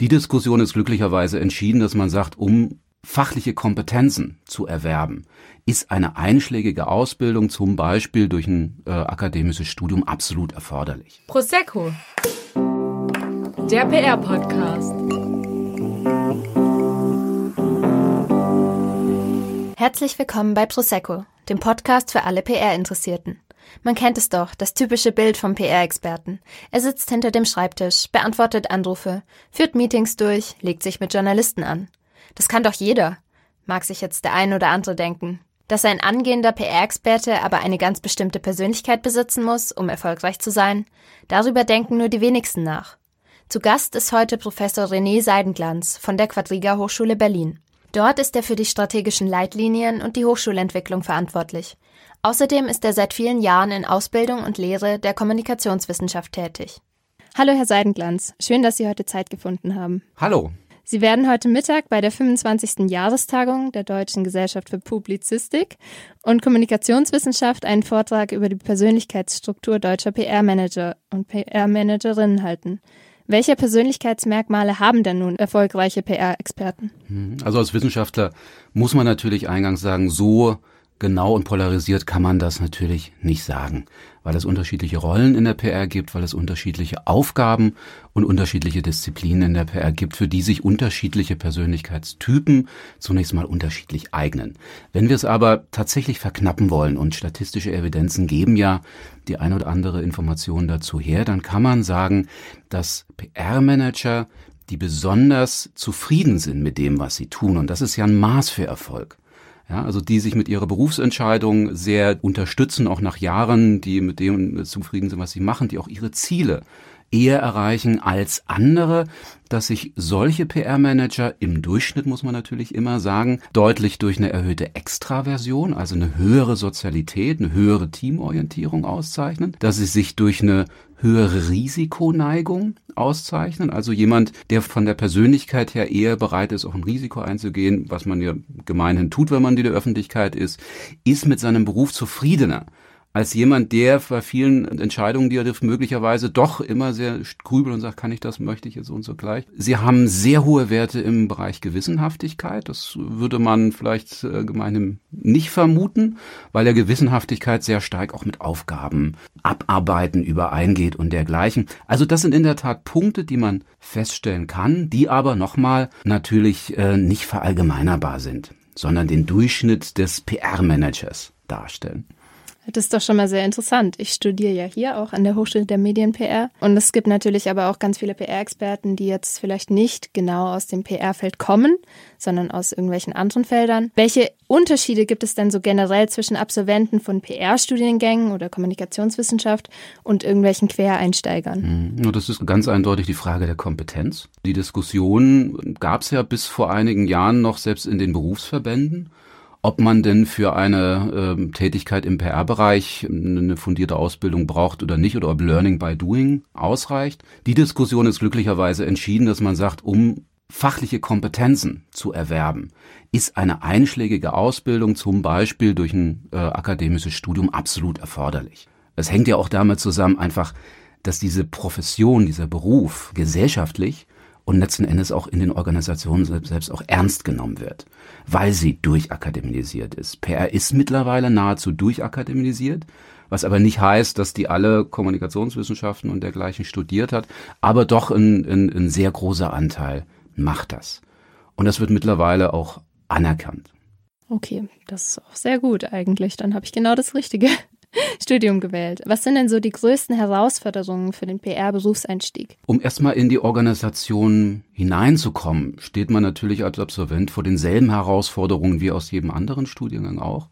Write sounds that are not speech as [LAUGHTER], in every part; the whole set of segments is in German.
Die Diskussion ist glücklicherweise entschieden, dass man sagt, um fachliche Kompetenzen zu erwerben, ist eine einschlägige Ausbildung zum Beispiel durch ein äh, akademisches Studium absolut erforderlich. Prosecco, der PR-Podcast. Herzlich willkommen bei Prosecco, dem Podcast für alle PR-Interessierten. Man kennt es doch, das typische Bild vom PR-Experten. Er sitzt hinter dem Schreibtisch, beantwortet Anrufe, führt Meetings durch, legt sich mit Journalisten an. Das kann doch jeder, mag sich jetzt der ein oder andere denken. Dass ein angehender PR-Experte aber eine ganz bestimmte Persönlichkeit besitzen muss, um erfolgreich zu sein, darüber denken nur die wenigsten nach. Zu Gast ist heute Professor René Seidenglanz von der Quadriga Hochschule Berlin. Dort ist er für die strategischen Leitlinien und die Hochschulentwicklung verantwortlich. Außerdem ist er seit vielen Jahren in Ausbildung und Lehre der Kommunikationswissenschaft tätig. Hallo, Herr Seidenglanz. Schön, dass Sie heute Zeit gefunden haben. Hallo. Sie werden heute Mittag bei der 25. Jahrestagung der Deutschen Gesellschaft für Publizistik und Kommunikationswissenschaft einen Vortrag über die Persönlichkeitsstruktur deutscher PR-Manager und PR-Managerinnen halten. Welche Persönlichkeitsmerkmale haben denn nun erfolgreiche PR-Experten? Hm, also als Wissenschaftler muss man natürlich eingangs sagen, so genau und polarisiert kann man das natürlich nicht sagen, weil es unterschiedliche Rollen in der PR gibt, weil es unterschiedliche Aufgaben und unterschiedliche Disziplinen in der PR gibt, für die sich unterschiedliche Persönlichkeitstypen zunächst mal unterschiedlich eignen. Wenn wir es aber tatsächlich verknappen wollen und statistische Evidenzen geben ja die eine oder andere Information dazu her, dann kann man sagen, dass PR-Manager die besonders zufrieden sind mit dem, was sie tun. Und das ist ja ein Maß für Erfolg ja, also die sich mit ihrer Berufsentscheidung sehr unterstützen, auch nach Jahren, die mit dem zufrieden sind, was sie machen, die auch ihre Ziele eher erreichen als andere, dass sich solche PR-Manager im Durchschnitt, muss man natürlich immer sagen, deutlich durch eine erhöhte Extraversion, also eine höhere Sozialität, eine höhere Teamorientierung auszeichnen, dass sie sich durch eine höhere Risikoneigung auszeichnen. Also jemand, der von der Persönlichkeit her eher bereit ist, auch ein Risiko einzugehen, was man ja gemeinhin tut, wenn man in der Öffentlichkeit ist, ist mit seinem Beruf zufriedener als jemand, der bei vielen Entscheidungen, die er trifft, möglicherweise doch immer sehr grübelt und sagt, kann ich das, möchte ich jetzt und so gleich. Sie haben sehr hohe Werte im Bereich Gewissenhaftigkeit. Das würde man vielleicht äh, gemeinhin nicht vermuten, weil der Gewissenhaftigkeit sehr stark auch mit Aufgaben abarbeiten übereingeht und dergleichen. Also das sind in der Tat Punkte, die man feststellen kann, die aber nochmal natürlich äh, nicht verallgemeinerbar sind, sondern den Durchschnitt des PR-Managers darstellen. Das ist doch schon mal sehr interessant. Ich studiere ja hier auch an der Hochschule der Medien-PR. Und es gibt natürlich aber auch ganz viele PR-Experten, die jetzt vielleicht nicht genau aus dem PR-Feld kommen, sondern aus irgendwelchen anderen Feldern. Welche Unterschiede gibt es denn so generell zwischen Absolventen von PR-Studiengängen oder Kommunikationswissenschaft und irgendwelchen Quereinsteigern? Hm, das ist ganz eindeutig die Frage der Kompetenz. Die Diskussion gab es ja bis vor einigen Jahren noch selbst in den Berufsverbänden ob man denn für eine äh, Tätigkeit im PR-Bereich eine fundierte Ausbildung braucht oder nicht oder ob Learning by Doing ausreicht. Die Diskussion ist glücklicherweise entschieden, dass man sagt, um fachliche Kompetenzen zu erwerben, ist eine einschlägige Ausbildung zum Beispiel durch ein äh, akademisches Studium absolut erforderlich. Es hängt ja auch damit zusammen einfach, dass diese Profession, dieser Beruf gesellschaftlich und letzten Endes auch in den Organisationen selbst auch ernst genommen wird, weil sie durchakademisiert ist. PR ist mittlerweile nahezu durchakademisiert, was aber nicht heißt, dass die alle Kommunikationswissenschaften und dergleichen studiert hat, aber doch ein, ein, ein sehr großer Anteil macht das. Und das wird mittlerweile auch anerkannt. Okay, das ist auch sehr gut eigentlich. Dann habe ich genau das Richtige. [LAUGHS] Studium gewählt. Was sind denn so die größten Herausforderungen für den PR-Berufseinstieg? Um erstmal in die Organisation hineinzukommen, steht man natürlich als Absolvent vor denselben Herausforderungen wie aus jedem anderen Studiengang auch.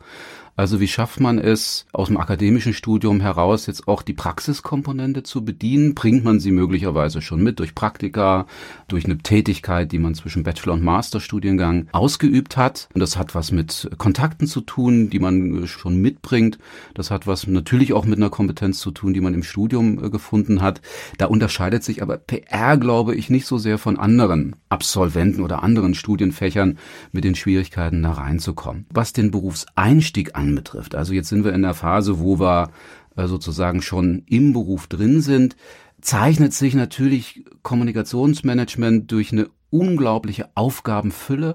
Also wie schafft man es, aus dem akademischen Studium heraus jetzt auch die Praxiskomponente zu bedienen? Bringt man sie möglicherweise schon mit durch Praktika, durch eine Tätigkeit, die man zwischen Bachelor- und Masterstudiengang ausgeübt hat? Und das hat was mit Kontakten zu tun, die man schon mitbringt. Das hat was natürlich auch mit einer Kompetenz zu tun, die man im Studium äh, gefunden hat. Da unterscheidet sich aber PR, glaube ich, nicht so sehr von anderen Absolventen oder anderen Studienfächern mit den Schwierigkeiten da reinzukommen. Was den Berufseinstieg an anbetrifft. Also jetzt sind wir in der Phase, wo wir äh, sozusagen schon im Beruf drin sind. zeichnet sich natürlich Kommunikationsmanagement durch eine unglaubliche Aufgabenfülle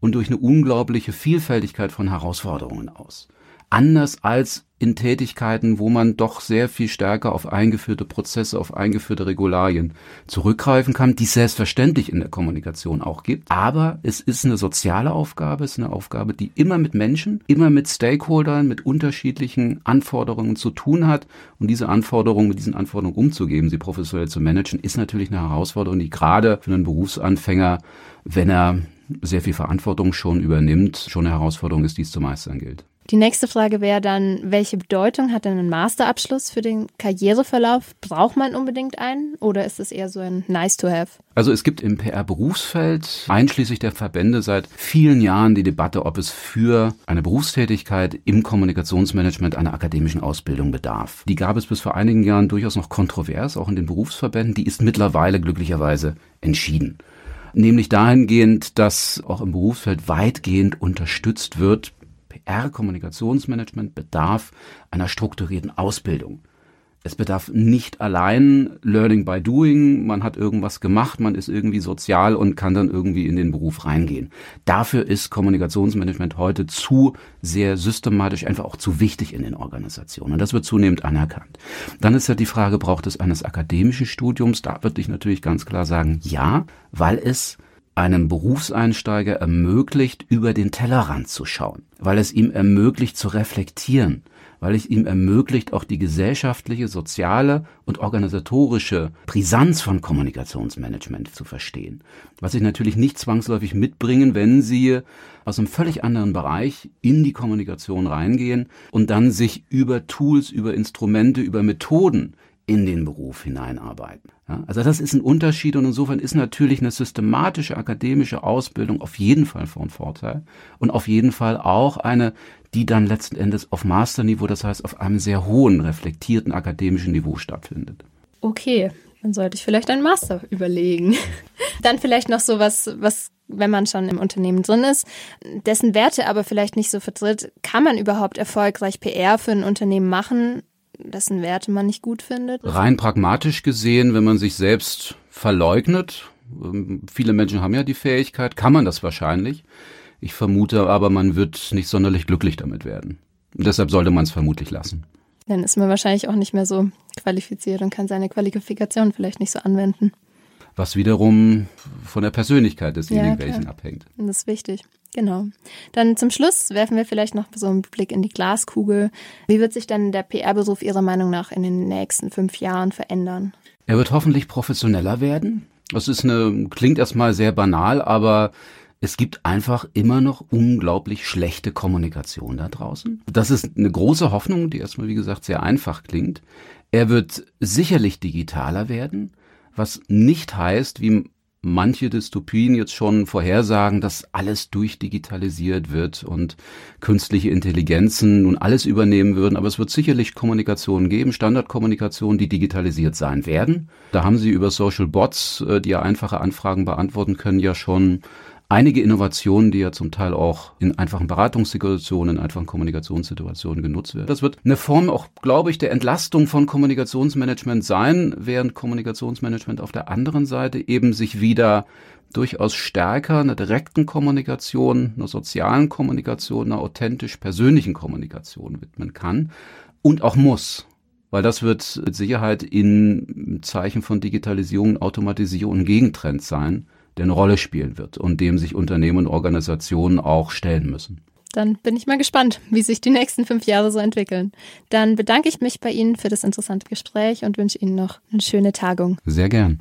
und durch eine unglaubliche Vielfältigkeit von Herausforderungen aus anders als in Tätigkeiten, wo man doch sehr viel stärker auf eingeführte Prozesse, auf eingeführte Regularien zurückgreifen kann, die es selbstverständlich in der Kommunikation auch gibt. Aber es ist eine soziale Aufgabe, es ist eine Aufgabe, die immer mit Menschen, immer mit Stakeholdern, mit unterschiedlichen Anforderungen zu tun hat. Und diese Anforderungen, mit diesen Anforderungen umzugeben, sie professionell zu managen, ist natürlich eine Herausforderung, die gerade für einen Berufsanfänger, wenn er sehr viel Verantwortung schon übernimmt, schon eine Herausforderung ist, die es zu meistern gilt. Die nächste Frage wäre dann, welche Bedeutung hat denn ein Masterabschluss für den Karriereverlauf? Braucht man unbedingt einen oder ist es eher so ein Nice to have? Also es gibt im PR-Berufsfeld einschließlich der Verbände seit vielen Jahren die Debatte, ob es für eine Berufstätigkeit im Kommunikationsmanagement einer akademischen Ausbildung bedarf. Die gab es bis vor einigen Jahren durchaus noch kontrovers, auch in den Berufsverbänden. Die ist mittlerweile glücklicherweise entschieden nämlich dahingehend, dass auch im Berufsfeld weitgehend unterstützt wird, PR-Kommunikationsmanagement bedarf einer strukturierten Ausbildung. Es bedarf nicht allein Learning by Doing, man hat irgendwas gemacht, man ist irgendwie sozial und kann dann irgendwie in den Beruf reingehen. Dafür ist Kommunikationsmanagement heute zu sehr systematisch, einfach auch zu wichtig in den Organisationen. Und das wird zunehmend anerkannt. Dann ist ja die Frage, braucht es eines akademischen Studiums? Da würde ich natürlich ganz klar sagen, ja, weil es einem Berufseinsteiger ermöglicht, über den Tellerrand zu schauen, weil es ihm ermöglicht zu reflektieren, weil es ihm ermöglicht, auch die gesellschaftliche, soziale und organisatorische Brisanz von Kommunikationsmanagement zu verstehen. Was Sie natürlich nicht zwangsläufig mitbringen, wenn Sie aus einem völlig anderen Bereich in die Kommunikation reingehen und dann sich über Tools, über Instrumente, über Methoden in den Beruf hineinarbeiten. Ja, also das ist ein Unterschied und insofern ist natürlich eine systematische akademische Ausbildung auf jeden Fall von Vorteil und auf jeden Fall auch eine, die dann letzten Endes auf Masterniveau, das heißt auf einem sehr hohen, reflektierten akademischen Niveau stattfindet. Okay, dann sollte ich vielleicht einen Master überlegen. [LAUGHS] dann vielleicht noch so was, was wenn man schon im Unternehmen drin ist, dessen Werte aber vielleicht nicht so vertritt, kann man überhaupt erfolgreich PR für ein Unternehmen machen, dessen Werte man nicht gut findet? Rein pragmatisch gesehen, wenn man sich selbst verleugnet, ähm, viele Menschen haben ja die Fähigkeit, kann man das wahrscheinlich. Ich vermute aber, man wird nicht sonderlich glücklich damit werden. Und deshalb sollte man es vermutlich lassen. Dann ist man wahrscheinlich auch nicht mehr so qualifiziert und kann seine Qualifikation vielleicht nicht so anwenden. Was wiederum von der Persönlichkeit desjenigen ja, welchen abhängt. Das ist wichtig. Genau. Dann zum Schluss werfen wir vielleicht noch so einen Blick in die Glaskugel. Wie wird sich denn der PR-Beruf Ihrer Meinung nach in den nächsten fünf Jahren verändern? Er wird hoffentlich professioneller werden. Das ist eine, klingt erstmal sehr banal, aber es gibt einfach immer noch unglaublich schlechte Kommunikation da draußen. Das ist eine große Hoffnung, die erstmal, wie gesagt, sehr einfach klingt. Er wird sicherlich digitaler werden, was nicht heißt, wie manche Dystopien jetzt schon vorhersagen, dass alles durchdigitalisiert wird und künstliche Intelligenzen nun alles übernehmen würden. Aber es wird sicherlich Kommunikation geben, Standardkommunikation, die digitalisiert sein werden. Da haben Sie über Social Bots, äh, die ja einfache Anfragen beantworten können, ja schon einige Innovationen, die ja zum Teil auch in einfachen Beratungssituationen, in einfachen Kommunikationssituationen genutzt werden. Das wird eine Form auch, glaube ich, der Entlastung von Kommunikationsmanagement sein, während Kommunikationsmanagement auf der anderen Seite eben sich wieder durchaus stärker einer direkten Kommunikation, einer sozialen Kommunikation, einer authentisch persönlichen Kommunikation widmen kann und auch muss weil das wird mit Sicherheit in Zeichen von Digitalisierung, Automatisierung ein Gegentrend sein, der eine Rolle spielen wird und dem sich Unternehmen und Organisationen auch stellen müssen. Dann bin ich mal gespannt, wie sich die nächsten fünf Jahre so entwickeln. Dann bedanke ich mich bei Ihnen für das interessante Gespräch und wünsche Ihnen noch eine schöne Tagung. Sehr gern.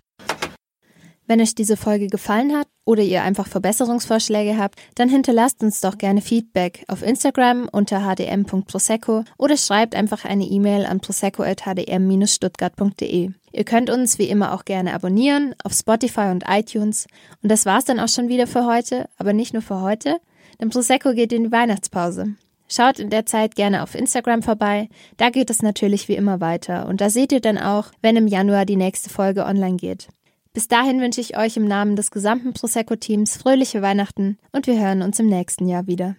Wenn euch diese Folge gefallen hat oder ihr einfach Verbesserungsvorschläge habt, dann hinterlasst uns doch gerne Feedback auf Instagram unter hdm.prosecco oder schreibt einfach eine E-Mail an prosecco.hdm-stuttgart.de. Ihr könnt uns wie immer auch gerne abonnieren auf Spotify und iTunes. Und das war's dann auch schon wieder für heute, aber nicht nur für heute, denn Prosecco geht in die Weihnachtspause. Schaut in der Zeit gerne auf Instagram vorbei, da geht es natürlich wie immer weiter und da seht ihr dann auch, wenn im Januar die nächste Folge online geht. Bis dahin wünsche ich euch im Namen des gesamten Prosecco-Teams fröhliche Weihnachten und wir hören uns im nächsten Jahr wieder.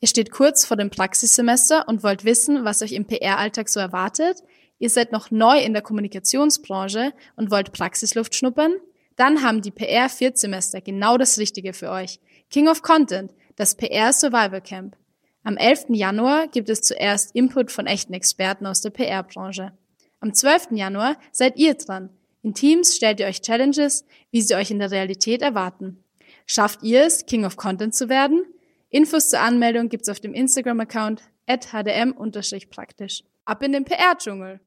Ihr steht kurz vor dem Praxissemester und wollt wissen, was euch im PR-Alltag so erwartet? Ihr seid noch neu in der Kommunikationsbranche und wollt Praxisluft schnuppern? Dann haben die PR Viertsemester genau das Richtige für euch. King of Content, das PR Survival Camp. Am 11. Januar gibt es zuerst Input von echten Experten aus der PR-Branche. Am 12. Januar seid ihr dran. In Teams stellt ihr euch Challenges, wie sie euch in der Realität erwarten. Schafft ihr es, King of Content zu werden? Infos zur Anmeldung gibt's auf dem Instagram-Account hdm-praktisch. Ab in den PR-Dschungel!